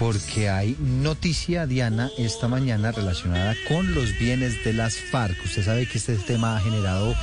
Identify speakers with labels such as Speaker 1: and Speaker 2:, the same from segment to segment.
Speaker 1: porque hay noticia, Diana, esta mañana relacionada con los bienes de las FARC. Usted sabe que este tema ha generado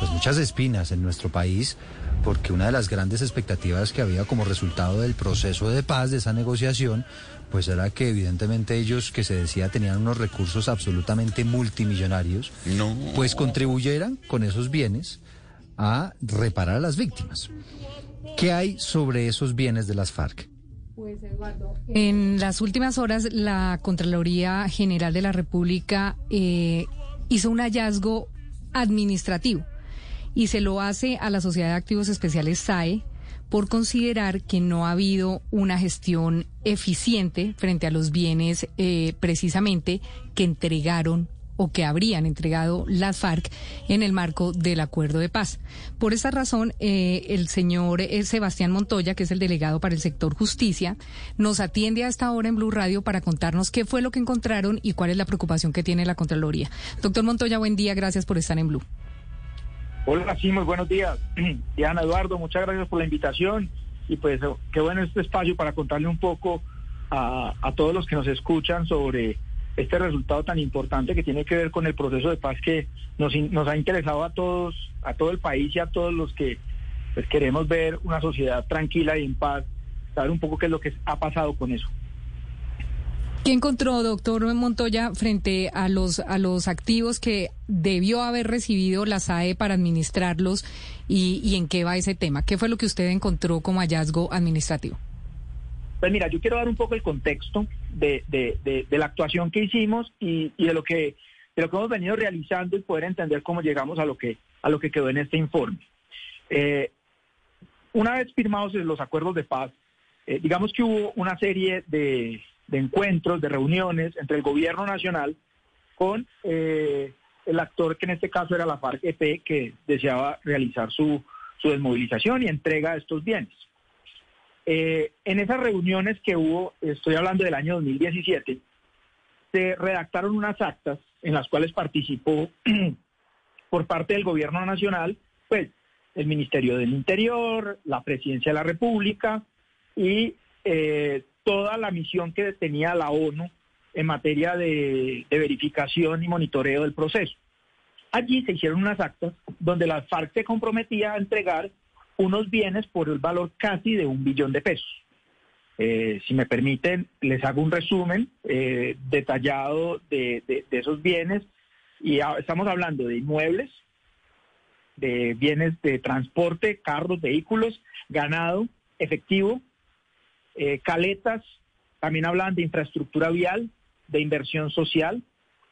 Speaker 1: pues muchas espinas en nuestro país porque una de las grandes expectativas que había como resultado del proceso de paz, de esa negociación, pues era que evidentemente ellos que se decía tenían unos recursos absolutamente multimillonarios,
Speaker 2: No.
Speaker 1: pues contribuyeran con esos bienes a reparar a las víctimas. ¿Qué hay sobre esos bienes de las FARC?
Speaker 3: Pues Eduardo, en las últimas horas la Contraloría General de la República eh, hizo un hallazgo administrativo y se lo hace a la Sociedad de Activos Especiales SAE por considerar que no ha habido una gestión eficiente frente a los bienes eh, precisamente que entregaron o que habrían entregado las FARC en el marco del acuerdo de paz. Por esa razón, eh, el señor eh, Sebastián Montoya, que es el delegado para el sector justicia, nos atiende a esta hora en Blue Radio para contarnos qué fue lo que encontraron y cuál es la preocupación que tiene la Contraloría. Doctor Montoya, buen día, gracias por estar en Blue.
Speaker 4: Hola, sí, muy buenos días. Diana Eduardo, muchas gracias por la invitación y pues qué bueno este espacio para contarle un poco a, a todos los que nos escuchan sobre este resultado tan importante que tiene que ver con el proceso de paz que nos, nos ha interesado a todos, a todo el país y a todos los que pues, queremos ver una sociedad tranquila y en paz, saber un poco qué es lo que ha pasado con eso.
Speaker 3: ¿Qué encontró, doctor Montoya, frente a los, a los activos que debió haber recibido la SAE para administrarlos y, y en qué va ese tema? ¿Qué fue lo que usted encontró como hallazgo administrativo?
Speaker 4: Pues mira, yo quiero dar un poco el contexto de, la actuación que hicimos y, de lo que hemos venido realizando y poder entender cómo llegamos a lo que a lo que quedó en este informe. Eh, una vez firmados los acuerdos de paz, eh, digamos que hubo una serie de, encuentros, de reuniones entre el gobierno nacional con eh, el actor que en este caso era la FARC-EP que deseaba realizar su desmovilización y entrega de estos bienes. Eh, en esas reuniones que hubo, estoy hablando del año 2017, se redactaron unas actas en las cuales participó por parte del gobierno nacional, pues el Ministerio del Interior, la Presidencia de la República y eh, toda la misión que tenía la ONU en materia de, de verificación y monitoreo del proceso. Allí se hicieron unas actas donde la FARC se comprometía a entregar unos bienes por el valor casi de un billón de pesos. Eh, si me permiten, les hago un resumen eh, detallado de, de, esos bienes. Y estamos hablando de inmuebles, de bienes de transporte, carros, vehículos, ganado, efectivo, eh, caletas, también hablan de infraestructura vial, de inversión social,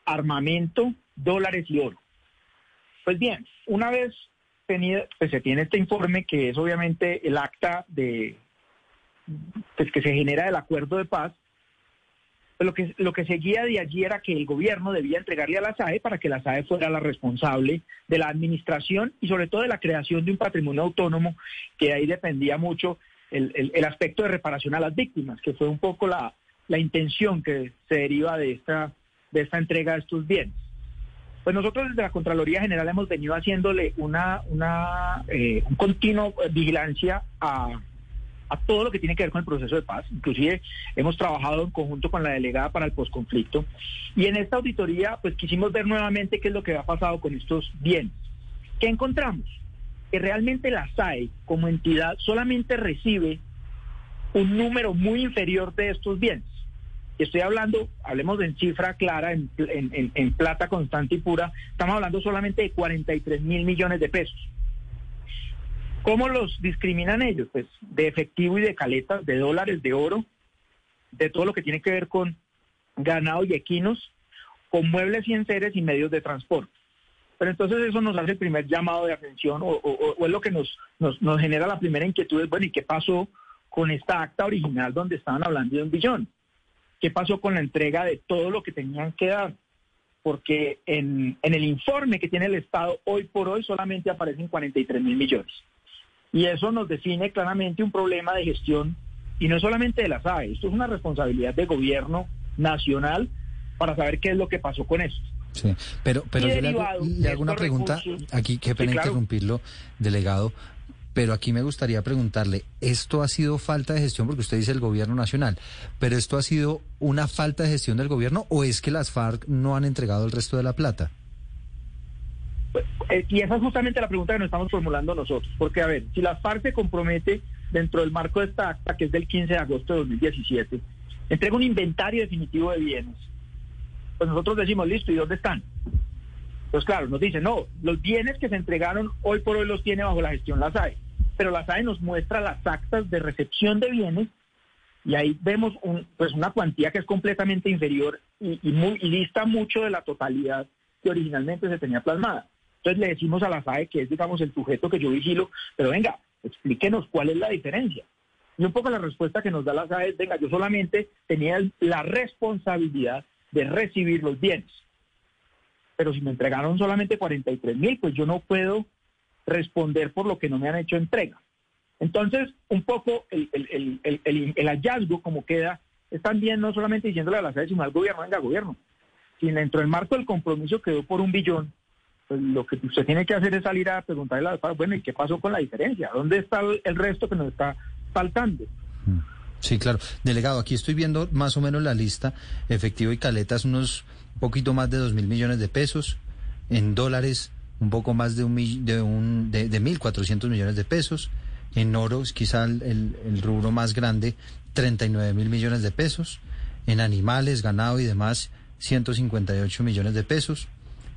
Speaker 4: armamento, dólares y oro. Pues bien, una vez pues se tiene este informe que es obviamente el acta de pues que se genera del acuerdo de paz. Lo que lo que seguía de allí era que el gobierno debía entregarle a la SAE para que la SAE fuera la responsable de la administración y sobre todo de la creación de un patrimonio autónomo que ahí dependía mucho el, el, el aspecto de reparación a las víctimas, que fue un poco la, la intención que se deriva de esta de esta entrega de estos bienes. Pues nosotros desde la Contraloría General hemos venido haciéndole una, una eh, un continuo vigilancia a, a, todo lo que tiene que ver con el proceso de paz. Inclusive hemos trabajado en conjunto con la delegada para el posconflicto. Y en esta auditoría, pues quisimos ver nuevamente qué es lo que ha pasado con estos bienes. ¿Qué encontramos? Que realmente la SAE como entidad solamente recibe un número muy inferior de estos bienes. Estoy hablando, hablemos en cifra clara, en, plata constante y pura, estamos hablando solamente de 43 mil millones de pesos. ¿Cómo los discriminan ellos? Pues de efectivo y de caletas, de dólares, de oro, de todo lo que tiene que ver con ganado y equinos, con muebles y enseres y medios de transporte. Pero entonces eso nos hace el primer llamado de atención o, o, o es lo que nos, nos, nos genera la primera inquietud, es, bueno, ¿y qué pasó con esta acta original donde estaban hablando de un billón? Qué pasó con la entrega de todo lo que tenían que dar. Porque en, en, el informe que tiene el Estado hoy por hoy solamente aparecen 43 mil millones. Y eso nos define claramente un problema de gestión, y no solamente de la SAE, esto es una responsabilidad del gobierno nacional para saber qué es lo que pasó con eso.
Speaker 1: Sí, pero, pero yo le hago, le hago una pregunta, aquí, qué pena sí, claro. interrumpirlo, delegado. Pero aquí me gustaría preguntarle, ¿esto ha sido falta de gestión? Porque usted dice el gobierno nacional, pero ¿esto ha sido una falta de gestión del gobierno o es que las FARC no han entregado el resto de la plata?
Speaker 4: Eh, y esa es justamente la pregunta que nos estamos formulando nosotros. Porque, a ver, si la FARC se compromete dentro del marco de esta acta, que es del 15 de agosto de 2017, entrega un inventario definitivo de bienes, pues nosotros decimos, listo, ¿y dónde están? Pues claro, nos dicen, no, los bienes que se entregaron hoy por hoy los tiene bajo la gestión la SAE, pero la SAE nos muestra las actas de recepción de bienes y ahí vemos un, pues una cuantía que es completamente inferior y, y, muy, y dista mucho de la totalidad que originalmente se tenía plasmada. Entonces le decimos a la SAE que es, digamos, el sujeto que yo vigilo, pero venga, explíquenos cuál es la diferencia. Y un poco la respuesta que nos da la SAE es, venga, yo solamente tenía la responsabilidad de recibir los bienes pero si me entregaron solamente 43 mil, pues yo no puedo responder por lo que no me han hecho entrega. Entonces, un poco el, hallazgo como queda es también no solamente diciéndole a la sede, sino al gobierno, venga, gobierno. Si dentro del marco del compromiso quedó por un billón, pues lo que usted tiene que hacer es salir a preguntarle a la bueno, ¿y qué pasó con la diferencia? ¿Dónde está el resto que nos está faltando?
Speaker 1: Mm. Sí, claro. Delegado, aquí estoy viendo más o menos la lista. Efectivo y caletas, unos poquito más de dos mil millones de pesos, en dólares un poco más de un de un de, mil cuatrocientos millones de pesos, en oro quizá el, el rubro más grande, 39 mil millones de pesos, en animales, ganado y demás, 158 millones de pesos,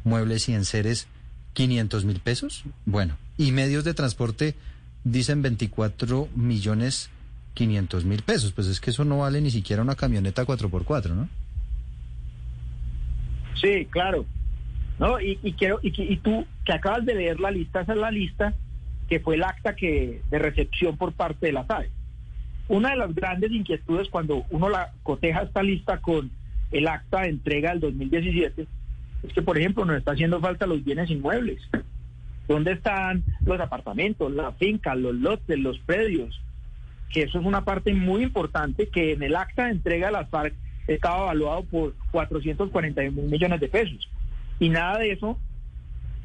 Speaker 1: muebles y enseres, 500 mil pesos, bueno, y medios de transporte dicen 24 millones 500 mil pesos, pues es que eso no vale ni siquiera una camioneta 4x4, ¿no?
Speaker 4: Sí, claro. No, y, quiero y, tú que acabas de leer la lista, esa es la lista que fue el acta que de recepción por parte de la SAE. Una de las grandes inquietudes cuando uno la coteja esta lista con el acta de entrega del 2017 es que, por ejemplo, nos está haciendo falta los bienes inmuebles. ¿Dónde están los apartamentos, la finca, los lotes, los predios? Que eso es una parte muy importante que en el acta de entrega de las FARC estaba evaluado por 441 mil millones de pesos. Y nada de eso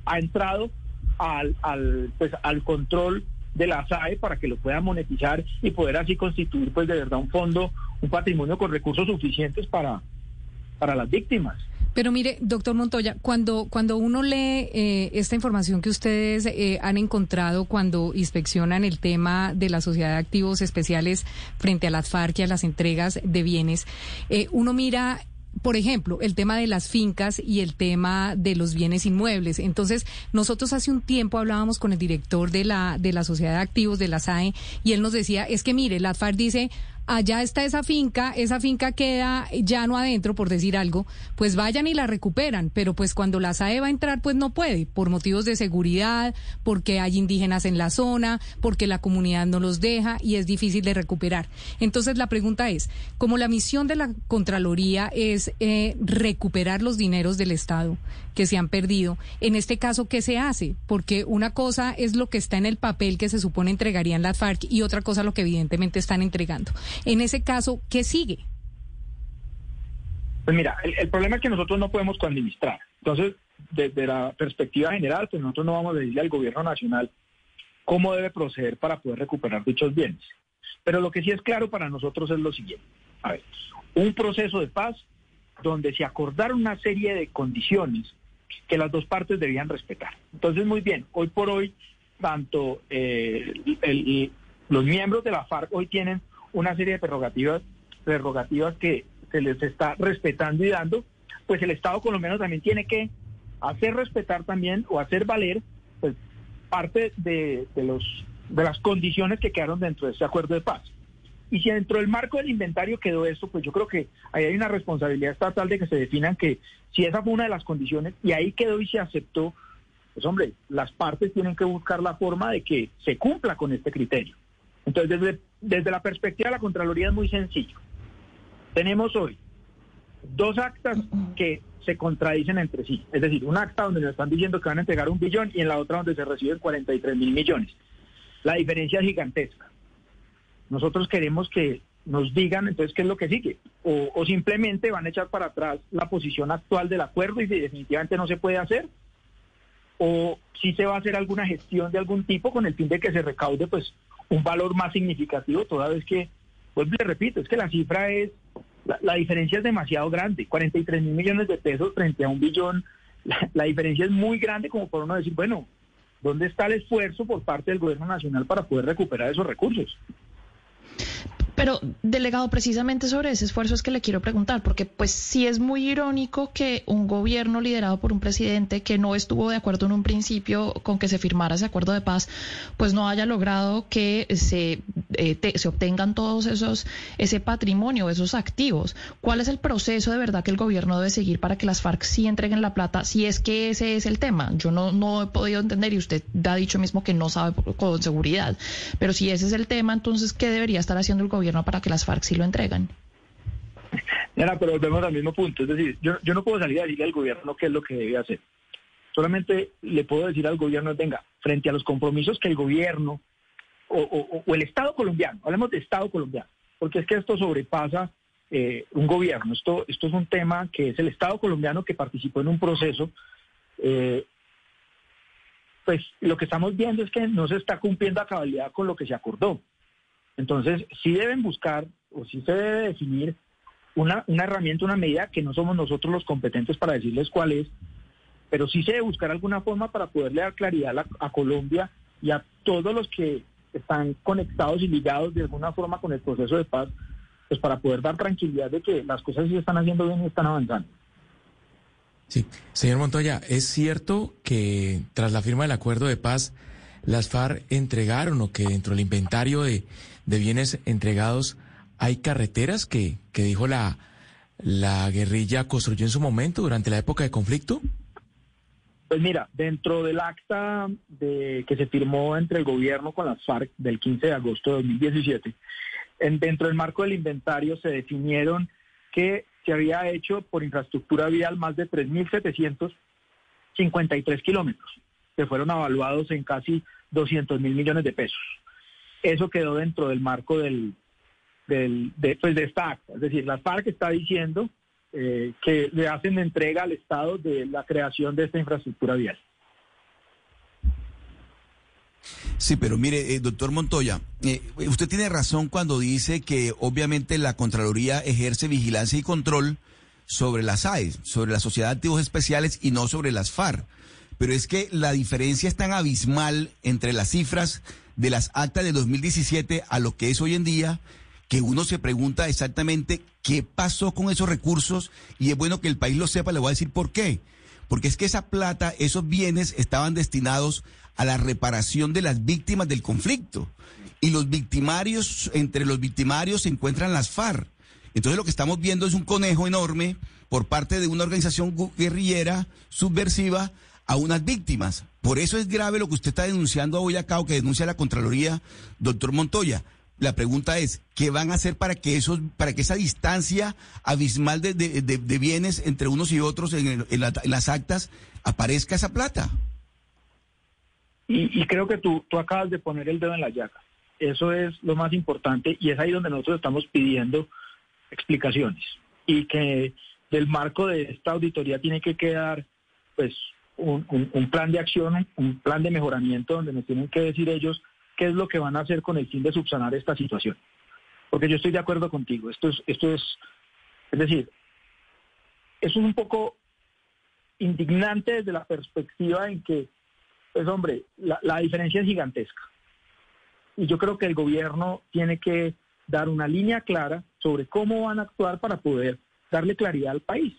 Speaker 4: ha entrado al, al, pues, al control de la SAE para que lo pueda monetizar y poder así constituir pues de verdad un fondo, un patrimonio con recursos suficientes para, para las víctimas.
Speaker 3: Pero mire, doctor Montoya, cuando, cuando uno lee eh, esta información que ustedes eh, han encontrado cuando inspeccionan el tema de la sociedad de activos especiales frente a las FARC y a las entregas de bienes, eh, uno mira por ejemplo, el tema de las fincas y el tema de los bienes inmuebles. Entonces, nosotros hace un tiempo hablábamos con el director de la, de la Sociedad de Activos de la SAE y él nos decía, es que mire, la FARC dice, allá está esa finca, esa finca queda ya no adentro, por decir algo, pues vayan y la recuperan, pero pues cuando la SAE va a entrar, pues no puede, por motivos de seguridad, porque hay indígenas en la zona, porque la comunidad no los deja y es difícil de recuperar. Entonces la pregunta es, como la misión de la Contraloría es eh, recuperar los dineros del Estado que se han perdido, en este caso, ¿qué se hace? Porque una cosa es lo que está en el papel que se supone entregarían las FARC y otra cosa lo que evidentemente están entregando. En ese caso, ¿qué sigue?
Speaker 4: Pues mira, el, problema es que nosotros no podemos coadministrar. Entonces, desde la perspectiva general, pues nosotros no vamos a decirle al gobierno nacional cómo debe proceder para poder recuperar dichos bienes. Pero lo que sí es claro para nosotros es lo siguiente. A ver, un proceso de paz donde se acordaron una serie de condiciones que las dos partes debían respetar. Entonces, muy bien, hoy por hoy, tanto eh, los miembros de la FARC hoy tienen una serie de prerrogativas, prerrogativas que se les está respetando y dando, pues el Estado colombiano también tiene que hacer respetar también o hacer valer pues, parte de, los, de las condiciones que quedaron dentro de ese acuerdo de paz. Y si dentro del marco del inventario quedó esto, pues yo creo que ahí hay una responsabilidad estatal de que se definan que si esa fue una de las condiciones y ahí quedó y se aceptó, pues hombre, las partes tienen que buscar la forma de que se cumpla con este criterio. Entonces, desde, desde la perspectiva de la Contraloría es muy sencillo. Tenemos hoy dos actas que se contradicen entre sí. Es decir, un acta donde nos están diciendo que van a entregar un billón y en la otra donde se reciben 43 mil millones. La diferencia es gigantesca. Nosotros queremos que nos digan entonces qué es lo que sigue. O, o, simplemente van a echar para atrás la posición actual del acuerdo y si definitivamente no se puede hacer. o si se va a hacer alguna gestión de algún tipo con el fin de que se recaude pues un valor más significativo, toda vez que, pues le repito, es que la cifra es, la, diferencia es demasiado grande, 43 mil millones de pesos frente a un billón, la, diferencia es muy grande como por uno decir, bueno, ¿dónde está el esfuerzo por parte del gobierno nacional para poder recuperar esos recursos?
Speaker 2: Pero, delegado, precisamente sobre ese esfuerzo es que le quiero preguntar, porque pues sí es muy irónico que un gobierno liderado por un presidente que no estuvo de acuerdo en un principio con que se firmara ese acuerdo de paz, pues no haya logrado que se, eh, se obtengan todos esos, ese patrimonio, esos activos. ¿Cuál es el proceso de verdad que el gobierno debe seguir para que las FARC sí entreguen la plata, si es que ese es el tema? Yo no, no he podido entender y usted ha dicho mismo que no sabe con seguridad, pero si ese es el tema, entonces, ¿qué debería estar haciendo el gobierno? para que las FARC sí lo entregan.
Speaker 4: Nada, pero volvemos al mismo punto. Es decir, yo, yo no puedo salir a decirle al gobierno qué es lo que debe hacer. Solamente le puedo decir al gobierno, venga, frente a los compromisos que el gobierno o, el Estado colombiano, hablemos de Estado colombiano, porque es que esto sobrepasa eh, un gobierno. Esto, esto es un tema que es el Estado colombiano que participó en un proceso. Eh, pues lo que estamos viendo es que no se está cumpliendo a cabalidad con lo que se acordó. Entonces, sí deben buscar o sí se debe definir una, herramienta, una medida que no somos nosotros los competentes para decirles cuál es, pero sí se debe buscar alguna forma para poderle dar claridad a, Colombia y a todos los que están conectados y ligados de alguna forma con el proceso de paz, pues para poder dar tranquilidad de que las cosas sí están haciendo bien y están avanzando.
Speaker 5: Sí, señor Montoya, ¿es cierto que tras la firma del acuerdo de paz, las FARC entregaron o que dentro del inventario de, de bienes entregados hay carreteras que, que dijo la, la guerrilla construyó en su momento durante la época de conflicto?
Speaker 4: Pues mira, dentro del acta de, que se firmó entre el gobierno con las FARC del 15 de agosto de 2017, en, dentro del marco del inventario se definieron que se había hecho por infraestructura vial más de 3.753 kilómetros que fueron avaluados en casi 200 mil millones de pesos. Eso quedó dentro del marco del, del de, pues de esta acta. Es decir, la FARC está diciendo eh, que le hacen entrega al Estado de la creación de esta infraestructura vial.
Speaker 6: Sí, pero mire, eh, doctor Montoya, eh, usted tiene razón cuando dice que obviamente la Contraloría ejerce vigilancia y control sobre las AES, sobre la Sociedad de Activos Especiales y no sobre las FARC pero es que la diferencia es tan abismal entre las cifras de las actas de 2017 a lo que es hoy en día que uno se pregunta exactamente qué pasó con esos recursos y es bueno que el país lo sepa, le voy a decir por qué. Porque es que esa plata, esos bienes estaban destinados a la reparación de las víctimas del conflicto. Y los victimarios, entre los victimarios se encuentran las FARC. Entonces lo que estamos viendo es un conejo enorme por parte de una organización guerrillera subversiva a unas víctimas. Por eso es grave lo que usted está denunciando hoy acá o que denuncia la Contraloría, doctor Montoya. La pregunta es, ¿qué van a hacer para que esos, para que esa distancia abismal de, de, bienes entre unos y otros en, las actas aparezca esa plata?
Speaker 4: Y, creo que tú, tú acabas de poner el dedo en la llaga. Eso es lo más importante y es ahí donde nosotros estamos pidiendo explicaciones y que del marco de esta auditoría tiene que quedar pues un, plan de acción, un plan de mejoramiento donde nos tienen que decir ellos qué es lo que van a hacer con el fin de subsanar esta situación. Porque yo estoy de acuerdo contigo, esto es, esto es, es decir, es un poco indignante desde la perspectiva en que, pues hombre, la diferencia es gigantesca. Y yo creo que el gobierno tiene que dar una línea clara sobre cómo van a actuar para poder darle claridad al país.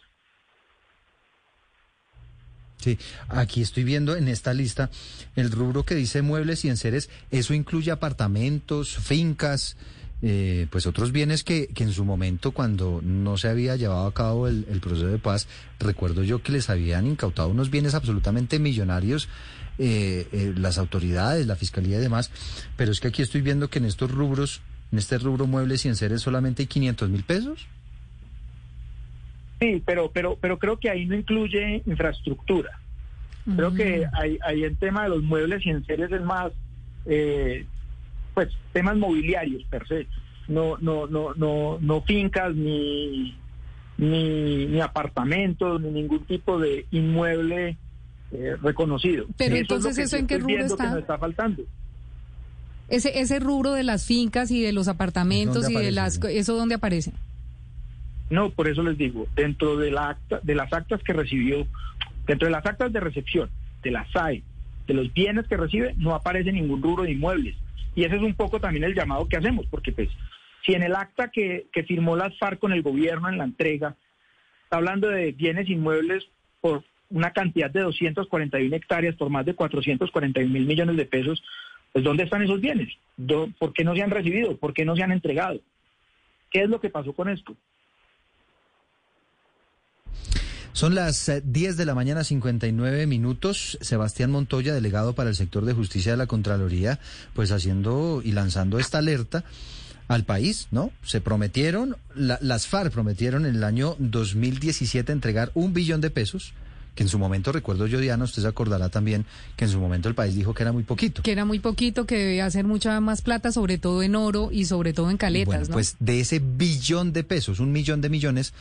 Speaker 1: Sí, aquí estoy viendo en esta lista el rubro que dice muebles y enseres, eso incluye apartamentos, fincas, eh, pues otros bienes que, que, en su momento cuando no se había llevado a cabo el, proceso de paz, recuerdo yo que les habían incautado unos bienes absolutamente millonarios eh, eh, las autoridades, la fiscalía y demás, pero es que aquí estoy viendo que en estos rubros, en este rubro muebles y enseres solamente hay 500 mil pesos.
Speaker 4: Sí, pero, pero, pero creo que ahí no incluye infraestructura. Creo que hay, hay el tema de los muebles y en series es más, eh, pues, temas mobiliarios per se. No, no, no, no, no fincas ni, ni, apartamentos, ni ningún tipo de inmueble eh, reconocido.
Speaker 3: Pero entonces, ¿eso en qué rubro está?
Speaker 4: Que nos está faltando.
Speaker 3: Ese, ese rubro de las fincas y de los apartamentos y de las... ¿Eso dónde aparece?
Speaker 4: No, por eso les digo, dentro de, la acta, de las actas que recibió, dentro de las actas de recepción, de la SAE, de los bienes que recibe, no aparece ningún rubro de inmuebles. Y ese es un poco también el llamado que hacemos, porque pues si en el acta que, firmó las FARC con el gobierno en la entrega, está hablando de bienes inmuebles por una cantidad de 241 hectáreas por más de 441 mil millones de pesos, pues ¿dónde están esos bienes? ¿Por qué no se han recibido? ¿Por qué no se han entregado? ¿Qué es lo que pasó con esto?
Speaker 1: Son las 10 eh, de la mañana, 59 minutos. Sebastián Montoya, delegado para el sector de justicia de la Contraloría, pues haciendo y lanzando esta alerta al país, ¿no? Se prometieron, las FARC prometieron en el año 2017 entregar un billón de pesos que en su momento, recuerdo yo, Diana, usted se acordará también que en su momento el país dijo que era muy poquito.
Speaker 3: Que era muy poquito, que debía hacer mucha más plata, sobre todo en oro y sobre todo en caletas, bueno,
Speaker 1: Pues de ese billón de pesos, un millón de millones,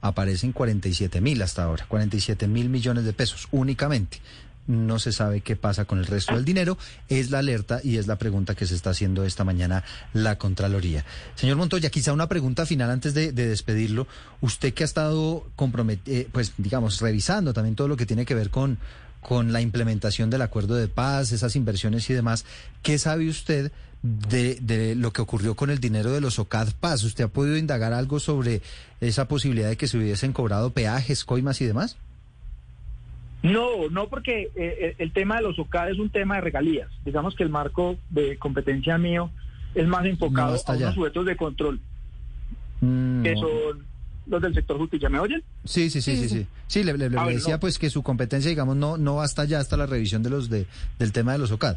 Speaker 1: aparecen 47 mil hasta ahora, 47 mil millones de pesos únicamente no se sabe qué pasa con el resto del dinero. Es la alerta y es la pregunta que se está haciendo esta mañana la Contraloría. Señor Montoya, quizá una pregunta final antes de, despedirlo. Usted que ha estado comprometido, eh, pues digamos, revisando también todo lo que tiene que ver con, con la implementación del acuerdo de paz, esas inversiones y demás, ¿qué sabe usted? De, de, lo que ocurrió con el dinero de los OCAD Paz. ¿Usted ha podido indagar algo sobre esa posibilidad de que se hubiesen cobrado peajes, coimas y demás?
Speaker 4: No, no porque eh, el tema de los OCAD es un tema de regalías. Digamos que el marco de competencia mío es más enfocado a los sujetos de control, mm, que son los del sector justicia. ¿Me oyen?
Speaker 1: Sí, sí, sí, sí, sí. Sí, le, decía pues que su competencia, digamos, no no hasta ya hasta la revisión de los de del tema de los OCAD.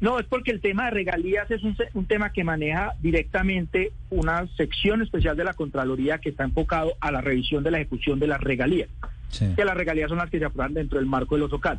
Speaker 4: No, es porque el tema de regalías es un, un, tema que maneja directamente una sección especial de la Contraloría que está enfocado a la revisión de la ejecución de las regalías que las regalías son las que se aprueban dentro del marco de los OCAD.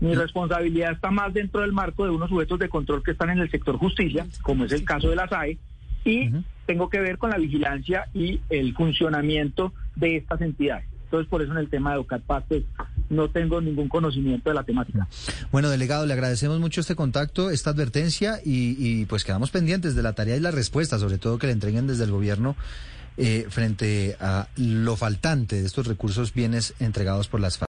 Speaker 4: Mi responsabilidad está más dentro del marco de unos sujetos de control que están en el sector justicia, como es el caso de la SAE, y tengo que ver con la vigilancia y el funcionamiento de estas entidades. Entonces, por eso en el tema de OCAD pues, no tengo ningún conocimiento de la temática.
Speaker 1: Bueno, delegado, le agradecemos mucho este contacto, esta advertencia, y, y pues quedamos pendientes de la tarea y la respuesta, sobre todo que le entreguen desde el gobierno eh, frente a lo faltante de estos recursos bienes entregados por las FARC.